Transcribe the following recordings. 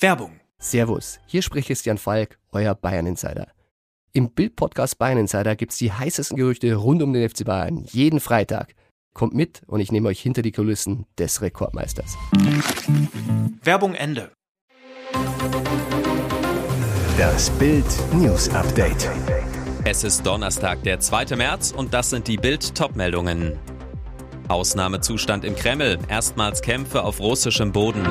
Werbung. Servus, hier spricht Christian Falk, euer Bayern Insider. Im Bild-Podcast Bayern Insider gibt's die heißesten Gerüchte rund um den FC Bayern jeden Freitag. Kommt mit und ich nehme euch hinter die Kulissen des Rekordmeisters. Werbung Ende. Das Bild News Update. Es ist Donnerstag, der 2. März und das sind die Bild Topmeldungen. Ausnahmezustand im Kreml, erstmals Kämpfe auf russischem Boden.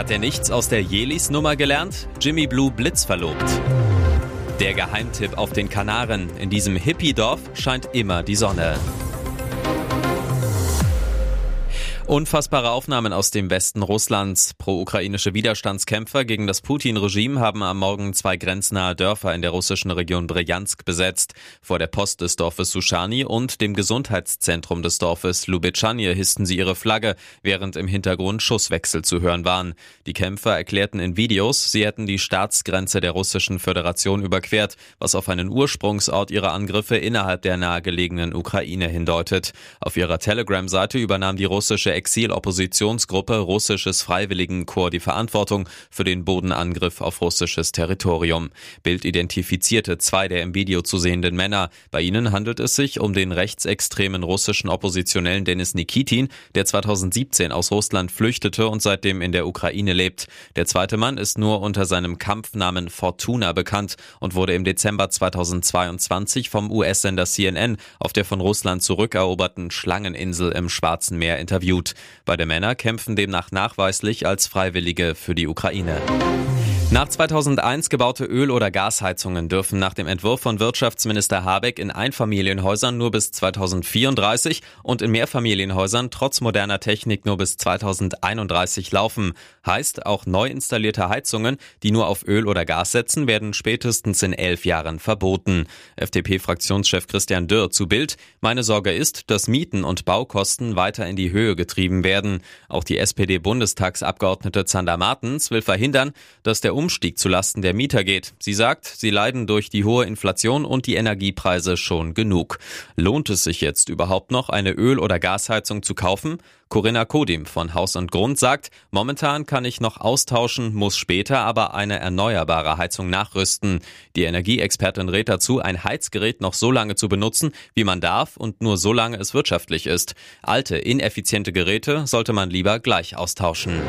Hat er nichts aus der Jelis-Nummer gelernt? Jimmy Blue Blitz verlobt. Der Geheimtipp auf den Kanaren. In diesem Hippie-Dorf scheint immer die Sonne. Unfassbare Aufnahmen aus dem Westen Russlands. Pro-ukrainische Widerstandskämpfer gegen das Putin-Regime haben am Morgen zwei grenznahe Dörfer in der russischen Region Bryansk besetzt. Vor der Post des Dorfes Sushani und dem Gesundheitszentrum des Dorfes Lubitschanje hissten sie ihre Flagge, während im Hintergrund Schusswechsel zu hören waren. Die Kämpfer erklärten in Videos, sie hätten die Staatsgrenze der russischen Föderation überquert, was auf einen Ursprungsort ihrer Angriffe innerhalb der nahegelegenen Ukraine hindeutet. Auf ihrer Telegram-Seite übernahm die russische Exil-Oppositionsgruppe Russisches Freiwilligenkorps die Verantwortung für den Bodenangriff auf russisches Territorium. Bild identifizierte zwei der im Video zu sehenden Männer. Bei ihnen handelt es sich um den rechtsextremen russischen Oppositionellen Denis Nikitin, der 2017 aus Russland flüchtete und seitdem in der Ukraine lebt. Der zweite Mann ist nur unter seinem Kampfnamen Fortuna bekannt und wurde im Dezember 2022 vom US-Sender CNN auf der von Russland zurückeroberten Schlangeninsel im Schwarzen Meer interviewt. Beide Männer kämpfen demnach nachweislich als Freiwillige für die Ukraine. Nach 2001 gebaute Öl- oder Gasheizungen dürfen nach dem Entwurf von Wirtschaftsminister Habeck in Einfamilienhäusern nur bis 2034 und in Mehrfamilienhäusern trotz moderner Technik nur bis 2031 laufen. Heißt, auch neu installierte Heizungen, die nur auf Öl oder Gas setzen, werden spätestens in elf Jahren verboten. FDP-Fraktionschef Christian Dürr zu Bild. Meine Sorge ist, dass Mieten und Baukosten weiter in die Höhe getrieben werden. Auch die SPD-Bundestagsabgeordnete Zander Martens will verhindern, dass der Umstieg zulasten der Mieter geht. Sie sagt, sie leiden durch die hohe Inflation und die Energiepreise schon genug. Lohnt es sich jetzt überhaupt noch, eine Öl- oder Gasheizung zu kaufen? Corinna Kodim von Haus und Grund sagt, momentan kann ich noch austauschen, muss später aber eine erneuerbare Heizung nachrüsten. Die Energieexpertin rät dazu, ein Heizgerät noch so lange zu benutzen, wie man darf und nur so lange es wirtschaftlich ist. Alte, ineffiziente Geräte sollte man lieber gleich austauschen.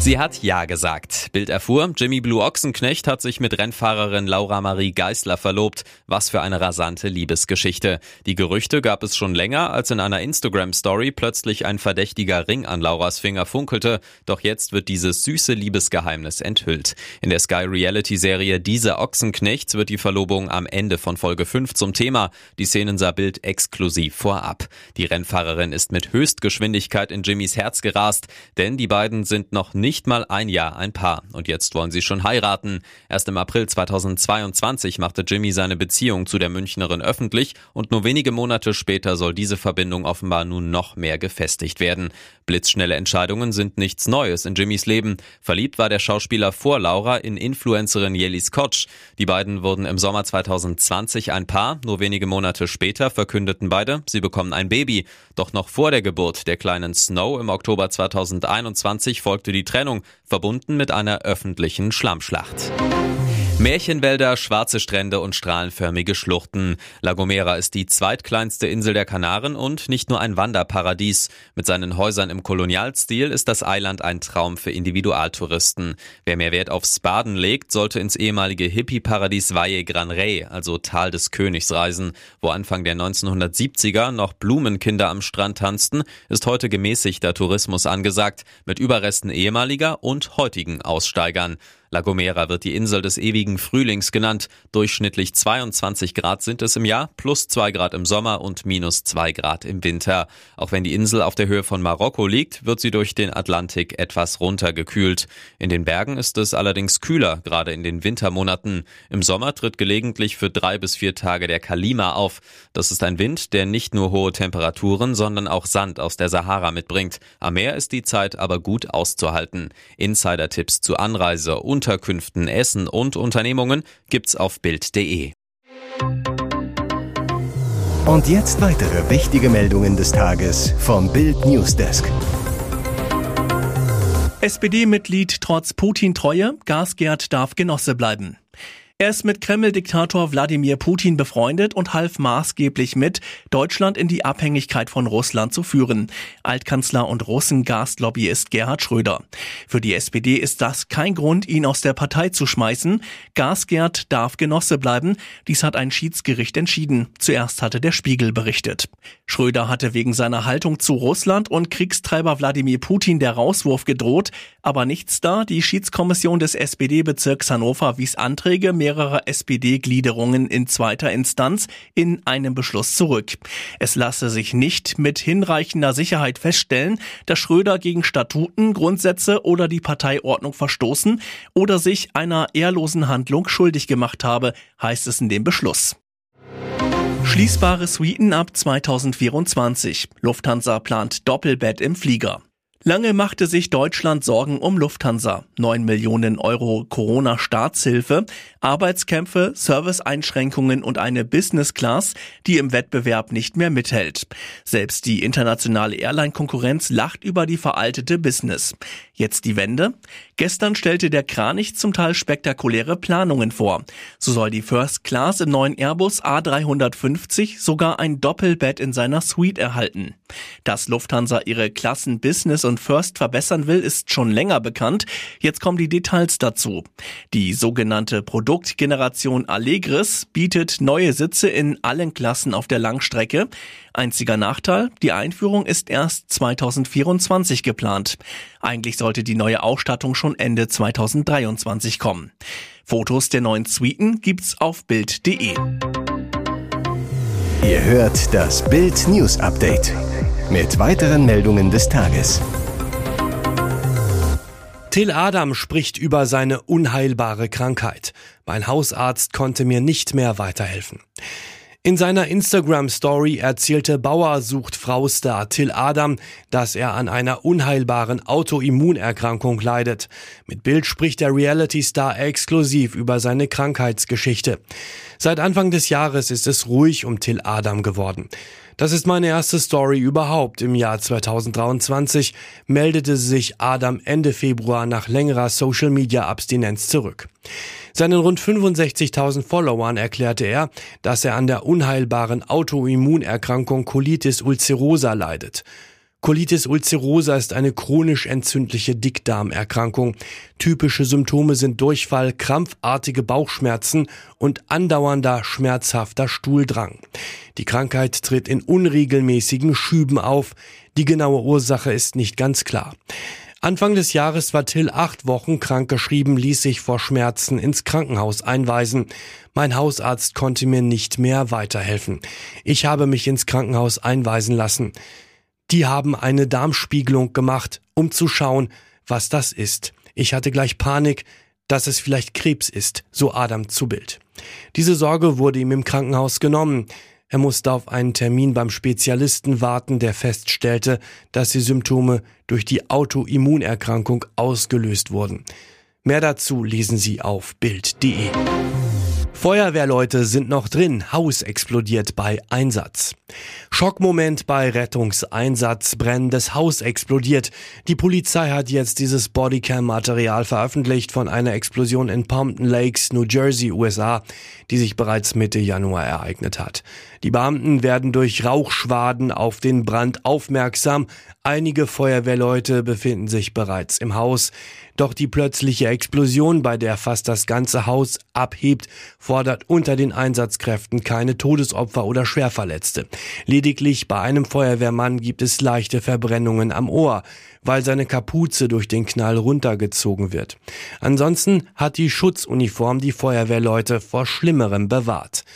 Sie hat Ja gesagt. Bild erfuhr, Jimmy Blue Ochsenknecht hat sich mit Rennfahrerin Laura Marie Geisler verlobt. Was für eine rasante Liebesgeschichte. Die Gerüchte gab es schon länger, als in einer Instagram-Story plötzlich ein verdächtiger Ring an Lauras Finger funkelte. Doch jetzt wird dieses süße Liebesgeheimnis enthüllt. In der Sky Reality-Serie Diese Ochsenknechts wird die Verlobung am Ende von Folge 5 zum Thema. Die Szenen sah Bild exklusiv vorab. Die Rennfahrerin ist mit Höchstgeschwindigkeit in Jimmys Herz gerast, denn die beiden sind noch nicht nicht mal ein Jahr ein Paar und jetzt wollen sie schon heiraten. Erst im April 2022 machte Jimmy seine Beziehung zu der Münchnerin öffentlich und nur wenige Monate später soll diese Verbindung offenbar nun noch mehr gefestigt werden. Blitzschnelle Entscheidungen sind nichts Neues in Jimmys Leben. Verliebt war der Schauspieler vor Laura in Influencerin Jelly Scotch. Die beiden wurden im Sommer 2020 ein Paar. Nur wenige Monate später verkündeten beide, sie bekommen ein Baby. Doch noch vor der Geburt der kleinen Snow im Oktober 2021 folgte die Trennung Trennung, verbunden mit einer öffentlichen Schlammschlacht. Märchenwälder, schwarze Strände und strahlenförmige Schluchten. La Gomera ist die zweitkleinste Insel der Kanaren und nicht nur ein Wanderparadies. Mit seinen Häusern im Kolonialstil ist das Eiland ein Traum für Individualtouristen. Wer mehr Wert aufs Baden legt, sollte ins ehemalige Hippie-Paradies Valle Gran Rey, also Tal des Königs, reisen. Wo Anfang der 1970er noch Blumenkinder am Strand tanzten, ist heute gemäßigter Tourismus angesagt, mit Überresten ehemaliger und heutigen Aussteigern. La Gomera wird die Insel des ewigen Frühlings genannt. Durchschnittlich 22 Grad sind es im Jahr, plus 2 Grad im Sommer und minus 2 Grad im Winter. Auch wenn die Insel auf der Höhe von Marokko liegt, wird sie durch den Atlantik etwas runtergekühlt. In den Bergen ist es allerdings kühler, gerade in den Wintermonaten. Im Sommer tritt gelegentlich für drei bis vier Tage der Kalima auf. Das ist ein Wind, der nicht nur hohe Temperaturen, sondern auch Sand aus der Sahara mitbringt. Am Meer ist die Zeit aber gut auszuhalten. Insider-Tipps zu Anreise und Unterkünften, Essen und Unternehmungen gibt's auf Bild.de. Und jetzt weitere wichtige Meldungen des Tages vom Bild Newsdesk. SPD-Mitglied trotz Putin-Treue, Gasgerd darf Genosse bleiben. Er ist mit Kreml-Diktator Wladimir Putin befreundet und half maßgeblich mit, Deutschland in die Abhängigkeit von Russland zu führen. Altkanzler und Russen-Gaslobbyist Gerhard Schröder. Für die SPD ist das kein Grund, ihn aus der Partei zu schmeißen. Gasgerd darf Genosse bleiben. Dies hat ein Schiedsgericht entschieden. Zuerst hatte der Spiegel berichtet. Schröder hatte wegen seiner Haltung zu Russland und Kriegstreiber Wladimir Putin der Rauswurf gedroht, aber nichts da. Die Schiedskommission des SPD-Bezirks Hannover wies Anträge mehrerer SPD-Gliederungen in zweiter Instanz in einem Beschluss zurück. Es lasse sich nicht mit hinreichender Sicherheit feststellen, dass Schröder gegen Statuten, Grundsätze oder die Parteiordnung verstoßen oder sich einer ehrlosen Handlung schuldig gemacht habe, heißt es in dem Beschluss. Schließbare Suiten ab 2024. Lufthansa plant Doppelbett im Flieger. Lange machte sich Deutschland Sorgen um Lufthansa. 9 Millionen Euro Corona-Staatshilfe, Arbeitskämpfe, Serviceeinschränkungen und eine Business Class, die im Wettbewerb nicht mehr mithält. Selbst die internationale Airline-Konkurrenz lacht über die veraltete Business. Jetzt die Wende? Gestern stellte der Kranich zum Teil spektakuläre Planungen vor. So soll die First Class im neuen Airbus A350 sogar ein Doppelbett in seiner Suite erhalten. Dass Lufthansa ihre Klassen Business und First verbessern will, ist schon länger bekannt. Jetzt kommen die Details dazu. Die sogenannte Produktgeneration Allegris bietet neue Sitze in allen Klassen auf der Langstrecke. Einziger Nachteil, die Einführung ist erst 2024 geplant. Eigentlich sollte die neue Ausstattung schon Ende 2023 kommen. Fotos der neuen Suiten gibt's auf Bild.de. Ihr hört das Bild News Update mit weiteren Meldungen des Tages. Till Adam spricht über seine unheilbare Krankheit. Mein Hausarzt konnte mir nicht mehr weiterhelfen. In seiner Instagram-Story erzählte Bauer sucht Frau-Star Till Adam, dass er an einer unheilbaren Autoimmunerkrankung leidet. Mit Bild spricht der Reality-Star exklusiv über seine Krankheitsgeschichte. Seit Anfang des Jahres ist es ruhig um Till Adam geworden. Das ist meine erste Story überhaupt. Im Jahr 2023 meldete sich Adam Ende Februar nach längerer Social-Media-Abstinenz zurück. Seinen rund 65.000 Followern erklärte er, dass er an der unheilbaren Autoimmunerkrankung Colitis ulcerosa leidet. Colitis ulcerosa ist eine chronisch entzündliche Dickdarmerkrankung. Typische Symptome sind Durchfall, krampfartige Bauchschmerzen und andauernder schmerzhafter Stuhldrang. Die Krankheit tritt in unregelmäßigen Schüben auf. Die genaue Ursache ist nicht ganz klar. Anfang des Jahres war Till acht Wochen krankgeschrieben, ließ sich vor Schmerzen ins Krankenhaus einweisen. Mein Hausarzt konnte mir nicht mehr weiterhelfen. Ich habe mich ins Krankenhaus einweisen lassen. Die haben eine Darmspiegelung gemacht, um zu schauen, was das ist. Ich hatte gleich Panik, dass es vielleicht Krebs ist, so Adam zu Bild. Diese Sorge wurde ihm im Krankenhaus genommen. Er musste auf einen Termin beim Spezialisten warten, der feststellte, dass die Symptome durch die Autoimmunerkrankung ausgelöst wurden. Mehr dazu lesen Sie auf Bild.de. Feuerwehrleute sind noch drin. Haus explodiert bei Einsatz. Schockmoment bei Rettungseinsatz. Brennendes Haus explodiert. Die Polizei hat jetzt dieses Bodycam-Material veröffentlicht von einer Explosion in Pompton Lakes, New Jersey, USA, die sich bereits Mitte Januar ereignet hat. Die Beamten werden durch Rauchschwaden auf den Brand aufmerksam. Einige Feuerwehrleute befinden sich bereits im Haus. Doch die plötzliche Explosion, bei der fast das ganze Haus abhebt, fordert unter den Einsatzkräften keine Todesopfer oder Schwerverletzte. Lediglich bei einem Feuerwehrmann gibt es leichte Verbrennungen am Ohr, weil seine Kapuze durch den Knall runtergezogen wird. Ansonsten hat die Schutzuniform die Feuerwehrleute vor Schlimmerem bewahrt.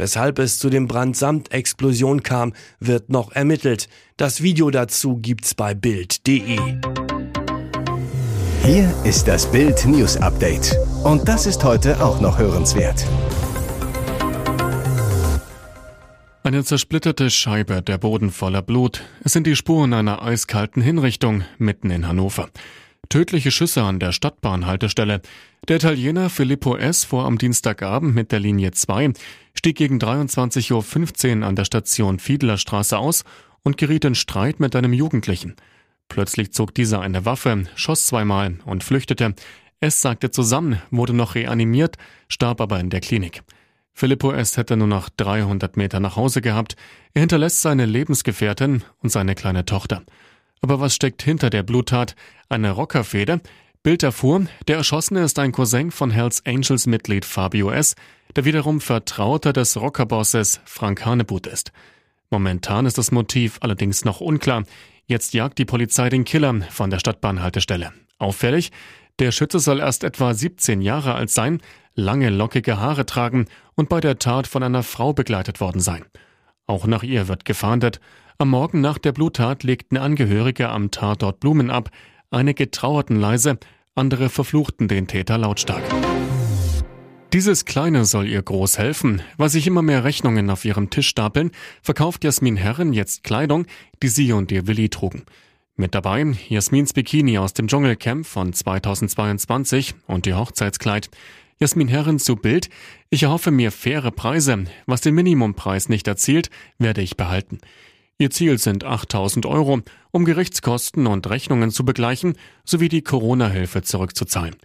Weshalb es zu dem Brand samt Explosion kam, wird noch ermittelt. Das Video dazu gibt's bei Bild.de. Hier ist das Bild News Update. Und das ist heute auch noch hörenswert. Eine zersplitterte Scheibe, der Boden voller Blut. Es sind die Spuren einer eiskalten Hinrichtung mitten in Hannover. Tödliche Schüsse an der Stadtbahnhaltestelle. Der Italiener Filippo S. fuhr am Dienstagabend mit der Linie 2, stieg gegen 23.15 Uhr an der Station Fiedlerstraße aus und geriet in Streit mit einem Jugendlichen. Plötzlich zog dieser eine Waffe, schoss zweimal und flüchtete. Es sagte zusammen, wurde noch reanimiert, starb aber in der Klinik. Filippo S. hätte nur noch 300 Meter nach Hause gehabt. Er hinterlässt seine Lebensgefährtin und seine kleine Tochter. Aber was steckt hinter der Bluttat? Eine Rockerfehde? Bild erfuhr, der Erschossene ist ein Cousin von Hells Angels Mitglied Fabio S., der wiederum Vertrauter des Rockerbosses Frank Hanebut ist. Momentan ist das Motiv allerdings noch unklar. Jetzt jagt die Polizei den Killer von der Stadtbahnhaltestelle. Auffällig, der Schütze soll erst etwa 17 Jahre alt sein, lange lockige Haare tragen und bei der Tat von einer Frau begleitet worden sein. Auch nach ihr wird gefahndet. Am Morgen nach der Bluttat legten Angehörige am Tatort Blumen ab, Einige trauerten leise, andere verfluchten den Täter lautstark. Dieses Kleine soll ihr groß helfen. Weil sich immer mehr Rechnungen auf ihrem Tisch stapeln, verkauft Jasmin Herren jetzt Kleidung, die sie und ihr Willi trugen. Mit dabei Jasmins Bikini aus dem Dschungelcamp von 2022 und ihr Hochzeitskleid. Jasmin Herren zu Bild. Ich erhoffe mir faire Preise. Was den Minimumpreis nicht erzielt, werde ich behalten. Ihr Ziel sind 8000 Euro, um Gerichtskosten und Rechnungen zu begleichen sowie die Corona-Hilfe zurückzuzahlen.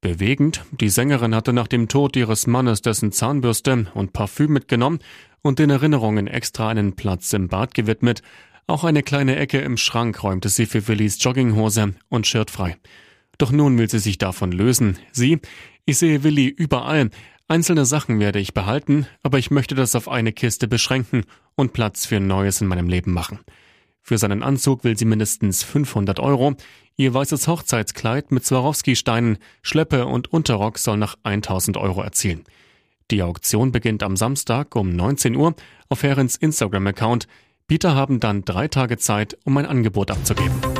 Bewegend, die Sängerin hatte nach dem Tod ihres Mannes dessen Zahnbürste und Parfüm mitgenommen und den Erinnerungen extra einen Platz im Bad gewidmet. Auch eine kleine Ecke im Schrank räumte sie für Willis Jogginghose und Shirt frei. Doch nun will sie sich davon lösen. Sie, ich sehe Willi überall, Einzelne Sachen werde ich behalten, aber ich möchte das auf eine Kiste beschränken und Platz für Neues in meinem Leben machen. Für seinen Anzug will sie mindestens 500 Euro. Ihr weißes Hochzeitskleid mit Swarovski-Steinen, Schleppe und Unterrock soll nach 1000 Euro erzielen. Die Auktion beginnt am Samstag um 19 Uhr auf Herrens Instagram-Account. Bieter haben dann drei Tage Zeit, um ein Angebot abzugeben.